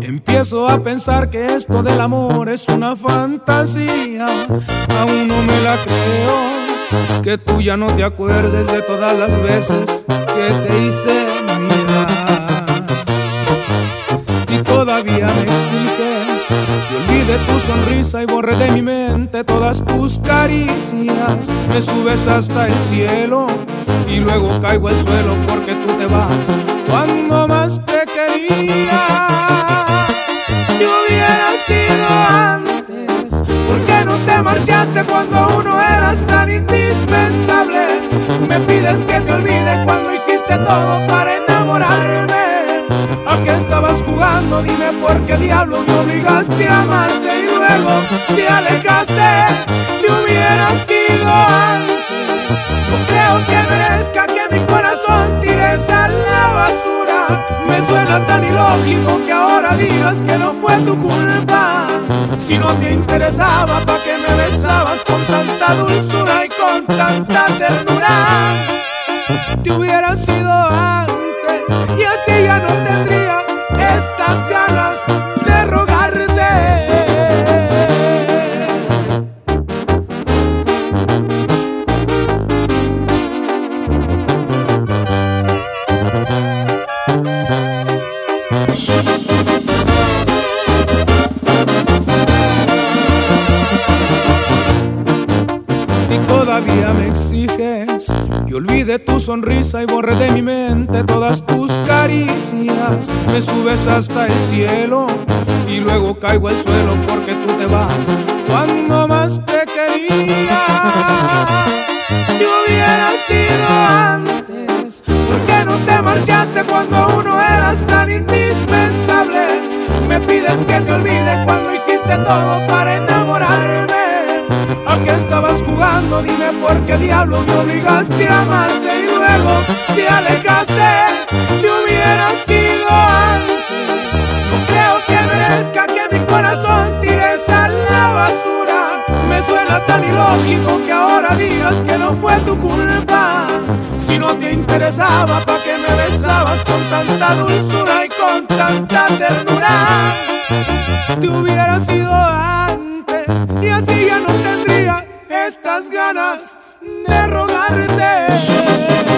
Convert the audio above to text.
empiezo a pensar que esto del amor es una fantasía. Aún no me la creo, que tú ya no te acuerdes de todas las veces que te hice mirar. Y todavía me exiges que olvide tu sonrisa y borre de mi mente todas tus caricias. Me subes hasta el cielo y luego caigo al suelo porque tú te vas cuando más Yo hubiera sido antes, ¿por qué no te marchaste cuando uno eras tan indispensable? Me pides que te olvide cuando hiciste todo para enamorarme. ¿A qué estabas jugando? Dime por qué diablo me obligaste a amarte y luego. Me suena tan ilógico que ahora digas que no fue tu culpa. Si no te interesaba, ¿para qué me besabas con tanta dulzura y con tanta ternura? Te hubiera sido antes y así ya no tendría estas ganas y todavía me exiges que olvide tu sonrisa y borre de mi mente todas tus caricias. Me subes hasta el cielo y luego caigo al suelo porque tú estabas jugando? Dime por qué diablo me obligaste a amarte y luego te alejaste. Te hubiera sido antes. No creo que merezca que mi corazón tires a la basura. Me suena tan ilógico que ahora digas que no fue tu culpa. Si no te interesaba, ¿para qué me besabas con tanta dulzura y con tanta ternura? Te hubiera sido antes y así ya tantas ganas de rogarte.